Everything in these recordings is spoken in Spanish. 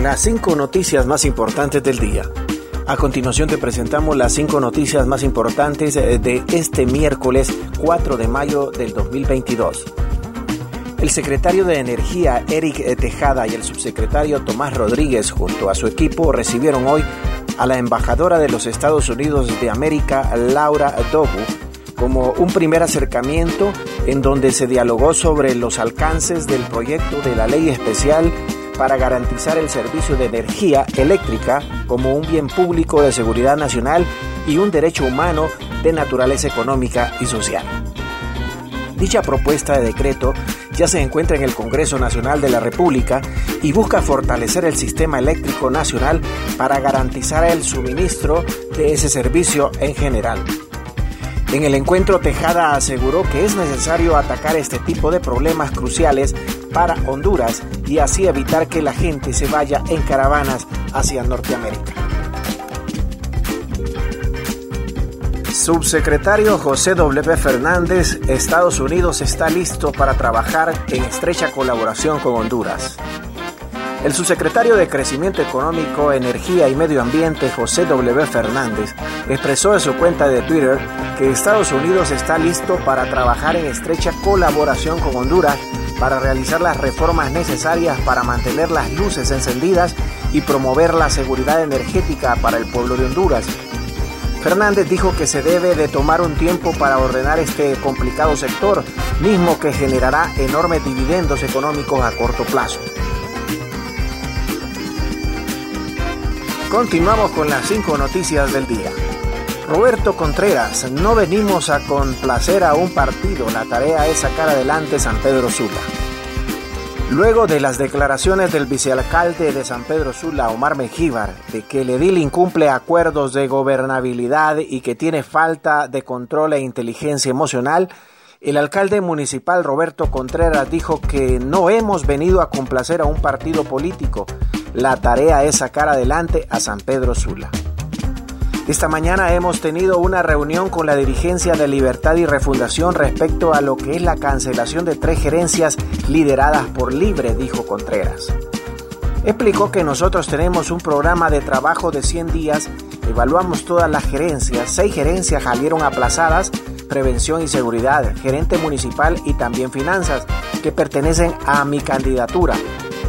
las cinco noticias más importantes del día. A continuación te presentamos las cinco noticias más importantes eh, de este miércoles 4 de mayo del 2022. El secretario de Energía Eric Tejada y el subsecretario Tomás Rodríguez junto a su equipo recibieron hoy a la embajadora de los Estados Unidos de América, Laura Dobu, como un primer acercamiento en donde se dialogó sobre los alcances del proyecto de la ley especial para garantizar el servicio de energía eléctrica como un bien público de seguridad nacional y un derecho humano de naturaleza económica y social. Dicha propuesta de decreto ya se encuentra en el Congreso Nacional de la República y busca fortalecer el sistema eléctrico nacional para garantizar el suministro de ese servicio en general. En el encuentro, Tejada aseguró que es necesario atacar este tipo de problemas cruciales para Honduras y así evitar que la gente se vaya en caravanas hacia Norteamérica. Subsecretario José W. Fernández, Estados Unidos está listo para trabajar en estrecha colaboración con Honduras. El subsecretario de Crecimiento Económico, Energía y Medio Ambiente, José W. Fernández, expresó en su cuenta de Twitter que Estados Unidos está listo para trabajar en estrecha colaboración con Honduras para realizar las reformas necesarias para mantener las luces encendidas y promover la seguridad energética para el pueblo de Honduras. Fernández dijo que se debe de tomar un tiempo para ordenar este complicado sector, mismo que generará enormes dividendos económicos a corto plazo. Continuamos con las cinco noticias del día. Roberto Contreras, no venimos a complacer a un partido, la tarea es sacar adelante San Pedro Sula. Luego de las declaraciones del vicealcalde de San Pedro Sula, Omar Mejíbar, de que el edil incumple acuerdos de gobernabilidad y que tiene falta de control e inteligencia emocional, el alcalde municipal Roberto Contreras dijo que no hemos venido a complacer a un partido político, la tarea es sacar adelante a San Pedro Sula. Esta mañana hemos tenido una reunión con la dirigencia de Libertad y Refundación respecto a lo que es la cancelación de tres gerencias lideradas por Libre, dijo Contreras. Explicó que nosotros tenemos un programa de trabajo de 100 días, evaluamos todas las gerencias, seis gerencias salieron aplazadas, prevención y seguridad, gerente municipal y también finanzas, que pertenecen a mi candidatura.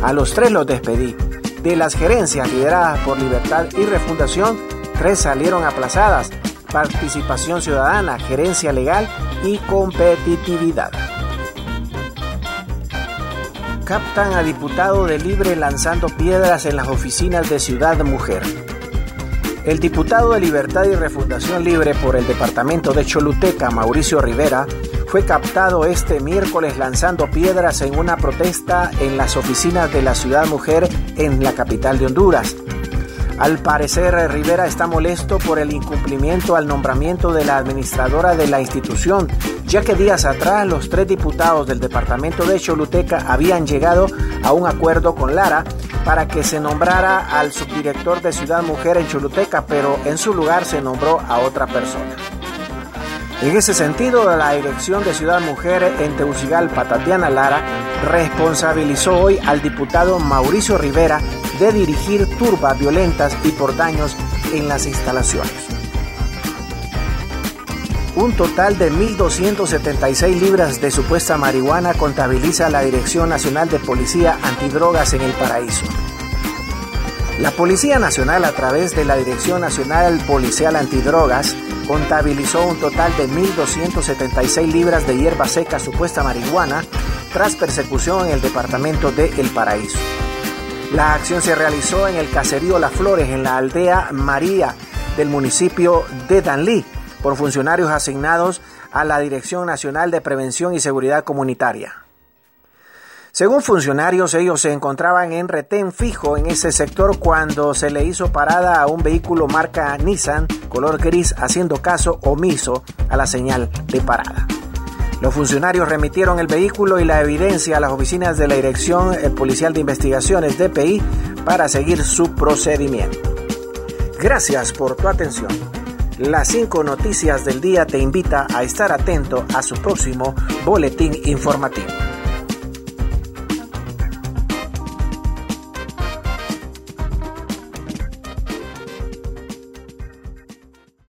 A los tres los despedí. De las gerencias lideradas por Libertad y Refundación, tres salieron aplazadas. Participación ciudadana, gerencia legal y competitividad. Captan a diputado de Libre lanzando piedras en las oficinas de Ciudad Mujer. El diputado de Libertad y Refundación Libre por el departamento de Choluteca, Mauricio Rivera, fue captado este miércoles lanzando piedras en una protesta en las oficinas de la Ciudad Mujer en la capital de Honduras. Al parecer, Rivera está molesto por el incumplimiento al nombramiento de la administradora de la institución, ya que días atrás los tres diputados del departamento de Choluteca habían llegado a un acuerdo con Lara para que se nombrara al subdirector de Ciudad Mujer en Choluteca, pero en su lugar se nombró a otra persona. En ese sentido, la Dirección de Ciudad Mujer en Tegucigalpa, Tatiana Lara, responsabilizó hoy al diputado Mauricio Rivera de dirigir turbas violentas y por daños en las instalaciones. Un total de 1.276 libras de supuesta marihuana contabiliza la Dirección Nacional de Policía Antidrogas en el Paraíso. La Policía Nacional, a través de la Dirección Nacional Policial Antidrogas, contabilizó un total de 1.276 libras de hierba seca supuesta marihuana tras persecución en el departamento de El Paraíso. La acción se realizó en el caserío Las Flores, en la aldea María del municipio de Danlí, por funcionarios asignados a la Dirección Nacional de Prevención y Seguridad Comunitaria. Según funcionarios, ellos se encontraban en retén fijo en ese sector cuando se le hizo parada a un vehículo marca Nissan color gris haciendo caso omiso a la señal de parada. Los funcionarios remitieron el vehículo y la evidencia a las oficinas de la Dirección Policial de Investigaciones DPI para seguir su procedimiento. Gracias por tu atención. Las cinco noticias del día te invita a estar atento a su próximo boletín informativo.